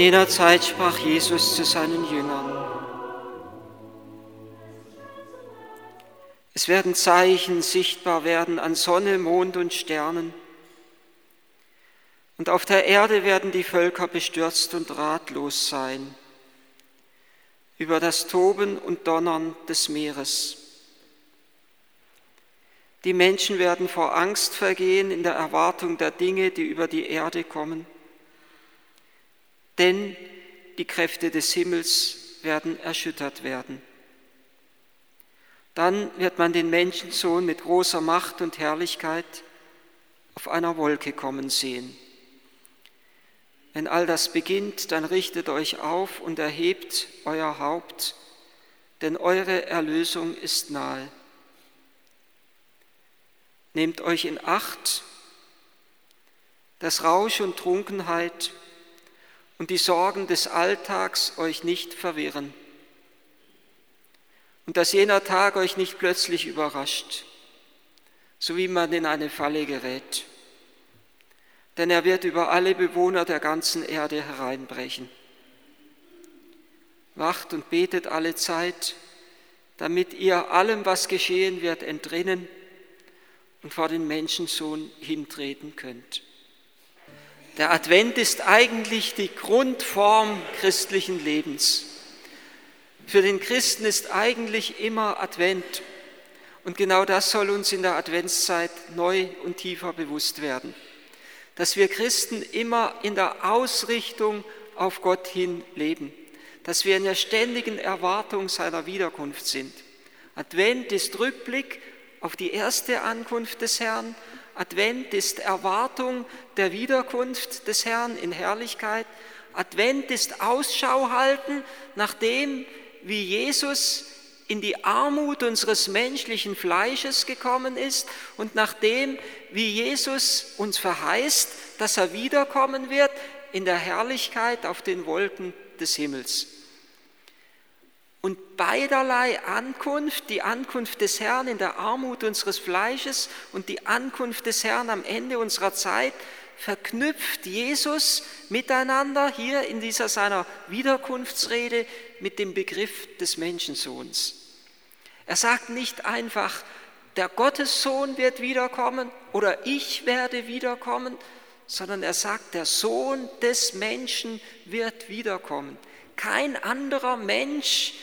In jener Zeit sprach Jesus zu seinen Jüngern, es werden Zeichen sichtbar werden an Sonne, Mond und Sternen. Und auf der Erde werden die Völker bestürzt und ratlos sein über das Toben und Donnern des Meeres. Die Menschen werden vor Angst vergehen in der Erwartung der Dinge, die über die Erde kommen. Denn die Kräfte des Himmels werden erschüttert werden. Dann wird man den Menschensohn mit großer Macht und Herrlichkeit auf einer Wolke kommen sehen. Wenn all das beginnt, dann richtet euch auf und erhebt euer Haupt, denn eure Erlösung ist nahe. Nehmt euch in Acht, dass Rausch und Trunkenheit und die Sorgen des Alltags euch nicht verwirren und dass jener Tag euch nicht plötzlich überrascht, so wie man in eine Falle gerät. Denn er wird über alle Bewohner der ganzen Erde hereinbrechen. Wacht und betet alle Zeit, damit ihr allem, was geschehen wird, entrinnen und vor den Menschensohn hintreten könnt. Der Advent ist eigentlich die Grundform christlichen Lebens. Für den Christen ist eigentlich immer Advent. Und genau das soll uns in der Adventszeit neu und tiefer bewusst werden. Dass wir Christen immer in der Ausrichtung auf Gott hin leben. Dass wir in der ständigen Erwartung seiner Wiederkunft sind. Advent ist Rückblick auf die erste Ankunft des Herrn. Advent ist Erwartung der Wiederkunft des Herrn in Herrlichkeit. Advent ist Ausschau halten nach dem, wie Jesus in die Armut unseres menschlichen Fleisches gekommen ist und nach dem, wie Jesus uns verheißt, dass er wiederkommen wird in der Herrlichkeit auf den Wolken des Himmels. Und beiderlei Ankunft, die Ankunft des Herrn in der Armut unseres Fleisches und die Ankunft des Herrn am Ende unserer Zeit, verknüpft Jesus miteinander hier in dieser seiner Wiederkunftsrede mit dem Begriff des Menschensohns. Er sagt nicht einfach, der Gottessohn wird wiederkommen oder ich werde wiederkommen, sondern er sagt, der Sohn des Menschen wird wiederkommen. Kein anderer Mensch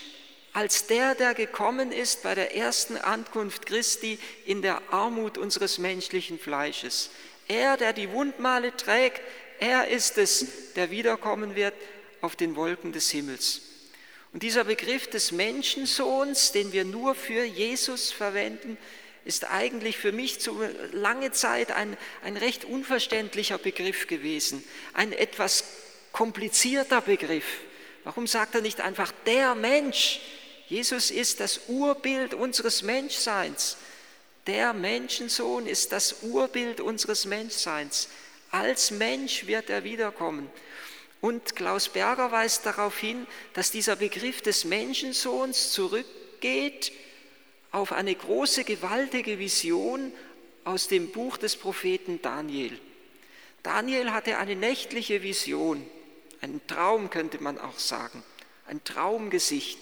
als der, der gekommen ist bei der ersten Ankunft Christi in der Armut unseres menschlichen Fleisches. Er, der die Wundmale trägt, er ist es, der wiederkommen wird auf den Wolken des Himmels. Und dieser Begriff des Menschensohns, den wir nur für Jesus verwenden, ist eigentlich für mich zu lange Zeit ein, ein recht unverständlicher Begriff gewesen, ein etwas komplizierter Begriff. Warum sagt er nicht einfach der Mensch? Jesus ist das Urbild unseres Menschseins. Der Menschensohn ist das Urbild unseres Menschseins. Als Mensch wird er wiederkommen. Und Klaus Berger weist darauf hin, dass dieser Begriff des Menschensohns zurückgeht auf eine große, gewaltige Vision aus dem Buch des Propheten Daniel. Daniel hatte eine nächtliche Vision, einen Traum könnte man auch sagen, ein Traumgesicht.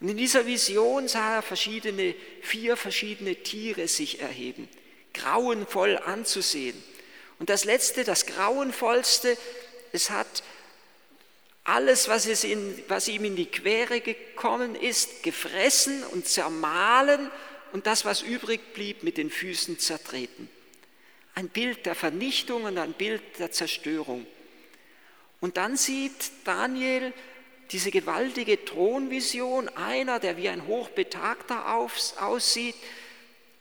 Und in dieser Vision sah er verschiedene, vier verschiedene Tiere sich erheben, grauenvoll anzusehen. Und das letzte, das grauenvollste, es hat alles, was, es in, was ihm in die Quere gekommen ist, gefressen und zermahlen und das, was übrig blieb, mit den Füßen zertreten. Ein Bild der Vernichtung und ein Bild der Zerstörung. Und dann sieht Daniel diese gewaltige Thronvision, einer, der wie ein Hochbetagter aussieht.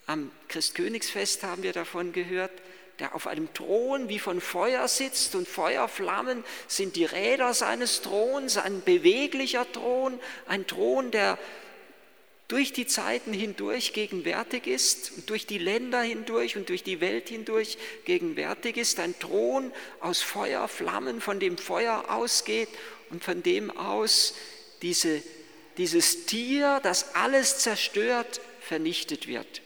Am Christkönigsfest haben wir davon gehört, der auf einem Thron wie von Feuer sitzt und Feuerflammen sind die Räder seines Throns, ein beweglicher Thron, ein Thron, der durch die Zeiten hindurch gegenwärtig ist und durch die Länder hindurch und durch die Welt hindurch gegenwärtig ist, ein Thron aus Feuerflammen, von dem Feuer ausgeht und von dem aus diese, dieses Tier, das alles zerstört, vernichtet wird.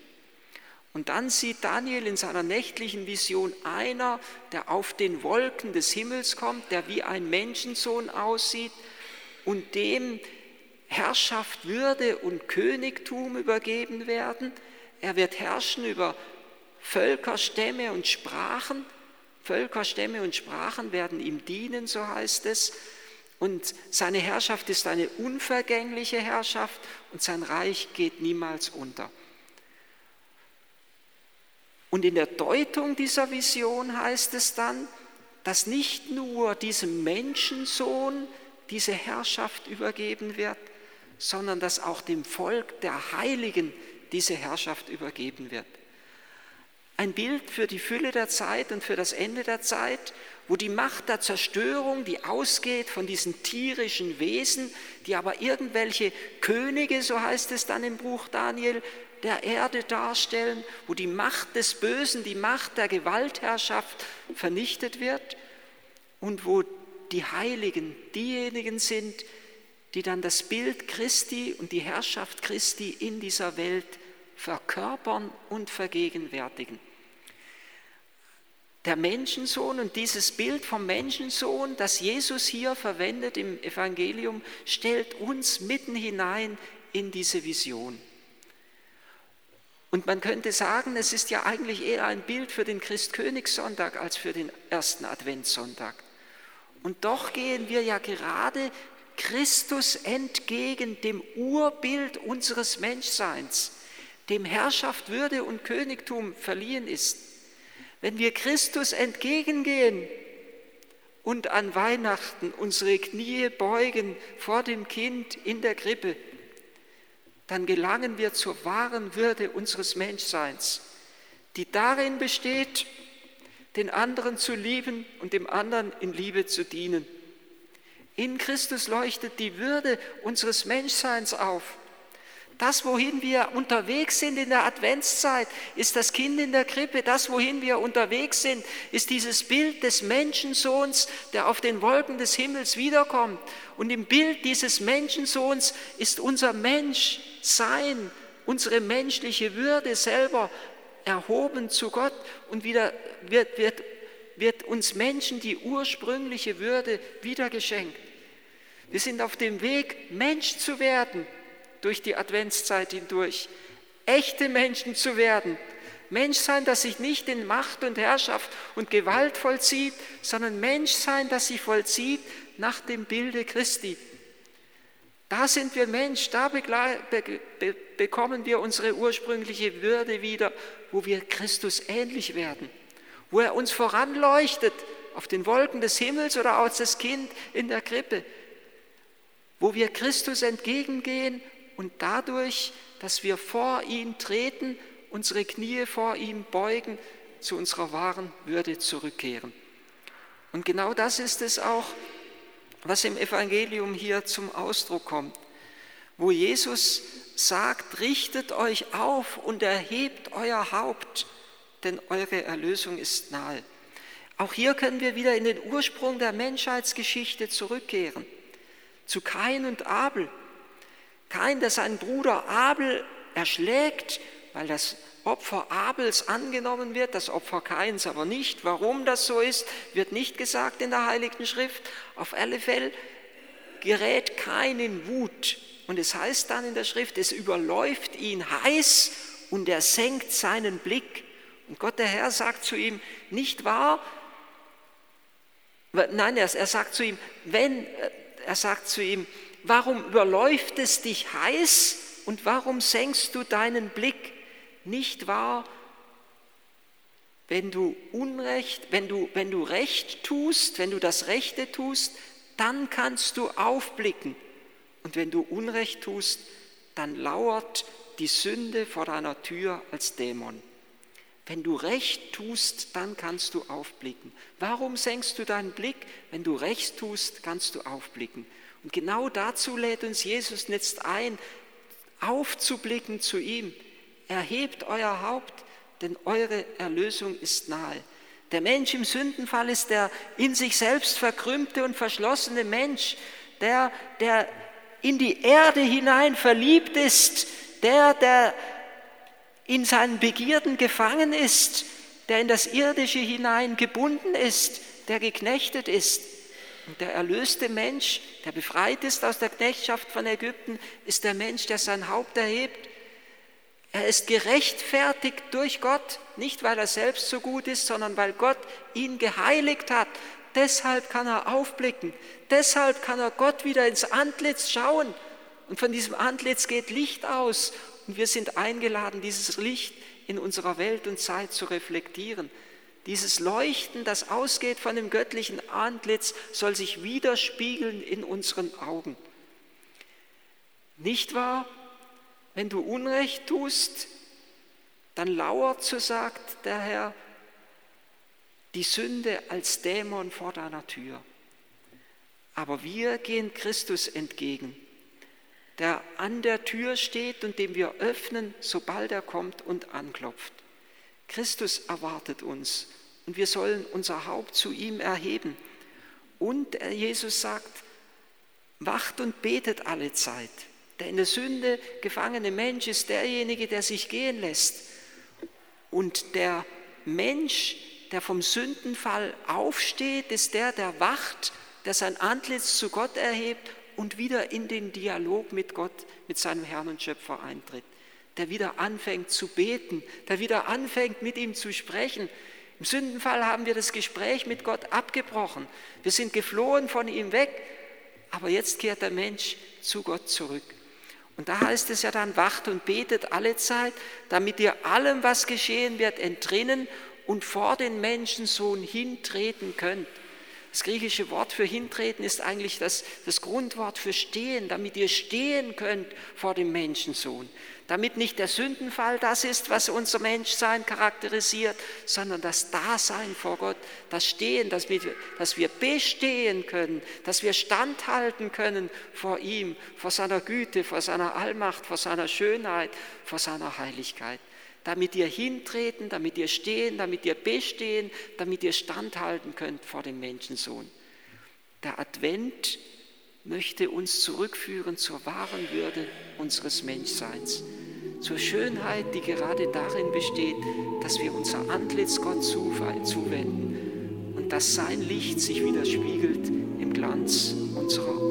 Und dann sieht Daniel in seiner nächtlichen Vision einer, der auf den Wolken des Himmels kommt, der wie ein Menschensohn aussieht und dem Herrschaft, Würde und Königtum übergeben werden. Er wird herrschen über Völker, Stämme und Sprachen. Völker, Stämme und Sprachen werden ihm dienen, so heißt es. Und seine Herrschaft ist eine unvergängliche Herrschaft und sein Reich geht niemals unter. Und in der Deutung dieser Vision heißt es dann, dass nicht nur diesem Menschensohn diese Herrschaft übergeben wird, sondern dass auch dem Volk der Heiligen diese Herrschaft übergeben wird. Ein Bild für die Fülle der Zeit und für das Ende der Zeit wo die Macht der Zerstörung, die ausgeht von diesen tierischen Wesen, die aber irgendwelche Könige, so heißt es dann im Buch Daniel, der Erde darstellen, wo die Macht des Bösen, die Macht der Gewaltherrschaft vernichtet wird und wo die Heiligen diejenigen sind, die dann das Bild Christi und die Herrschaft Christi in dieser Welt verkörpern und vergegenwärtigen der Menschensohn und dieses Bild vom Menschensohn, das Jesus hier verwendet im Evangelium, stellt uns mitten hinein in diese Vision. Und man könnte sagen, es ist ja eigentlich eher ein Bild für den Christkönigssonntag als für den ersten Adventssonntag. Und doch gehen wir ja gerade Christus entgegen, dem Urbild unseres Menschseins, dem Herrschaft, Würde und Königtum verliehen ist. Wenn wir Christus entgegengehen und an Weihnachten unsere Knie beugen vor dem Kind in der Krippe, dann gelangen wir zur wahren Würde unseres Menschseins, die darin besteht, den anderen zu lieben und dem anderen in Liebe zu dienen. In Christus leuchtet die Würde unseres Menschseins auf. Das, wohin wir unterwegs sind in der Adventszeit, ist das Kind in der Krippe. Das, wohin wir unterwegs sind, ist dieses Bild des Menschensohns, der auf den Wolken des Himmels wiederkommt. Und im Bild dieses Menschensohns ist unser Menschsein, unsere menschliche Würde selber erhoben zu Gott und wieder wird, wird, wird uns Menschen die ursprüngliche Würde wieder geschenkt. Wir sind auf dem Weg, Mensch zu werden durch die Adventszeit hindurch, echte Menschen zu werden. Menschsein, das sich nicht in Macht und Herrschaft und Gewalt vollzieht, sondern Menschsein, das sich vollzieht nach dem Bilde Christi. Da sind wir Mensch, da bekommen wir unsere ursprüngliche Würde wieder, wo wir Christus ähnlich werden, wo er uns voranleuchtet auf den Wolken des Himmels oder als das Kind in der Krippe, wo wir Christus entgegengehen und dadurch, dass wir vor ihn treten, unsere Knie vor ihm beugen, zu unserer wahren Würde zurückkehren. Und genau das ist es auch, was im Evangelium hier zum Ausdruck kommt, wo Jesus sagt, richtet euch auf und erhebt euer Haupt, denn eure Erlösung ist nahe. Auch hier können wir wieder in den Ursprung der Menschheitsgeschichte zurückkehren, zu Kain und Abel, kein, der seinen Bruder Abel erschlägt, weil das Opfer Abels angenommen wird, das Opfer Kains aber nicht. Warum das so ist, wird nicht gesagt in der Heiligen Schrift. Auf alle Fälle gerät Kain in Wut. Und es heißt dann in der Schrift, es überläuft ihn heiß und er senkt seinen Blick. Und Gott der Herr sagt zu ihm, nicht wahr? Nein, er, er sagt zu ihm, wenn, er sagt zu ihm, warum überläuft es dich heiß und warum senkst du deinen Blick? Nicht wahr? Wenn du Unrecht, wenn du, wenn du Recht tust, wenn du das Rechte tust, dann kannst du aufblicken. Und wenn du Unrecht tust, dann lauert die Sünde vor deiner Tür als Dämon. Wenn du Recht tust, dann kannst du aufblicken. Warum senkst du deinen Blick? Wenn du Recht tust, kannst du aufblicken. Und genau dazu lädt uns Jesus jetzt ein, aufzublicken zu ihm. Erhebt euer Haupt, denn eure Erlösung ist nahe. Der Mensch im Sündenfall ist der in sich selbst verkrümmte und verschlossene Mensch, der, der in die Erde hinein verliebt ist, der, der in seinen Begierden gefangen ist, der in das Irdische hinein gebunden ist, der geknechtet ist. Und der erlöste Mensch, der befreit ist aus der Knechtschaft von Ägypten, ist der Mensch, der sein Haupt erhebt. Er ist gerechtfertigt durch Gott, nicht weil er selbst so gut ist, sondern weil Gott ihn geheiligt hat. Deshalb kann er aufblicken, deshalb kann er Gott wieder ins Antlitz schauen. Und von diesem Antlitz geht Licht aus. Und wir sind eingeladen, dieses Licht in unserer Welt und Zeit zu reflektieren. Dieses Leuchten, das ausgeht von dem göttlichen Antlitz, soll sich widerspiegeln in unseren Augen. Nicht wahr? Wenn du Unrecht tust, dann lauert, so sagt der Herr, die Sünde als Dämon vor deiner Tür. Aber wir gehen Christus entgegen, der an der Tür steht und dem wir öffnen, sobald er kommt und anklopft. Christus erwartet uns und wir sollen unser Haupt zu ihm erheben. Und Jesus sagt, wacht und betet alle Zeit. Der in der Sünde gefangene Mensch ist derjenige, der sich gehen lässt. Und der Mensch, der vom Sündenfall aufsteht, ist der, der wacht, der sein Antlitz zu Gott erhebt und wieder in den Dialog mit Gott, mit seinem Herrn und Schöpfer eintritt der wieder anfängt zu beten, der wieder anfängt mit ihm zu sprechen. Im Sündenfall haben wir das Gespräch mit Gott abgebrochen. Wir sind geflohen von ihm weg, aber jetzt kehrt der Mensch zu Gott zurück. Und da heißt es ja dann, wacht und betet alle Zeit, damit ihr allem, was geschehen wird, entrinnen und vor den Menschensohn hintreten könnt. Das griechische Wort für hintreten ist eigentlich das, das Grundwort für stehen, damit ihr stehen könnt vor dem Menschensohn. Damit nicht der Sündenfall das ist, was unser Menschsein charakterisiert, sondern das Dasein vor Gott, das Stehen, dass wir, dass wir bestehen können, dass wir standhalten können vor ihm, vor seiner Güte, vor seiner Allmacht, vor seiner Schönheit, vor seiner Heiligkeit damit ihr hintreten, damit ihr stehen, damit ihr bestehen, damit ihr standhalten könnt vor dem Menschensohn. Der Advent möchte uns zurückführen zur wahren Würde unseres Menschseins, zur Schönheit, die gerade darin besteht, dass wir unser Antlitz Gott zuwenden und dass sein Licht sich widerspiegelt im Glanz unserer.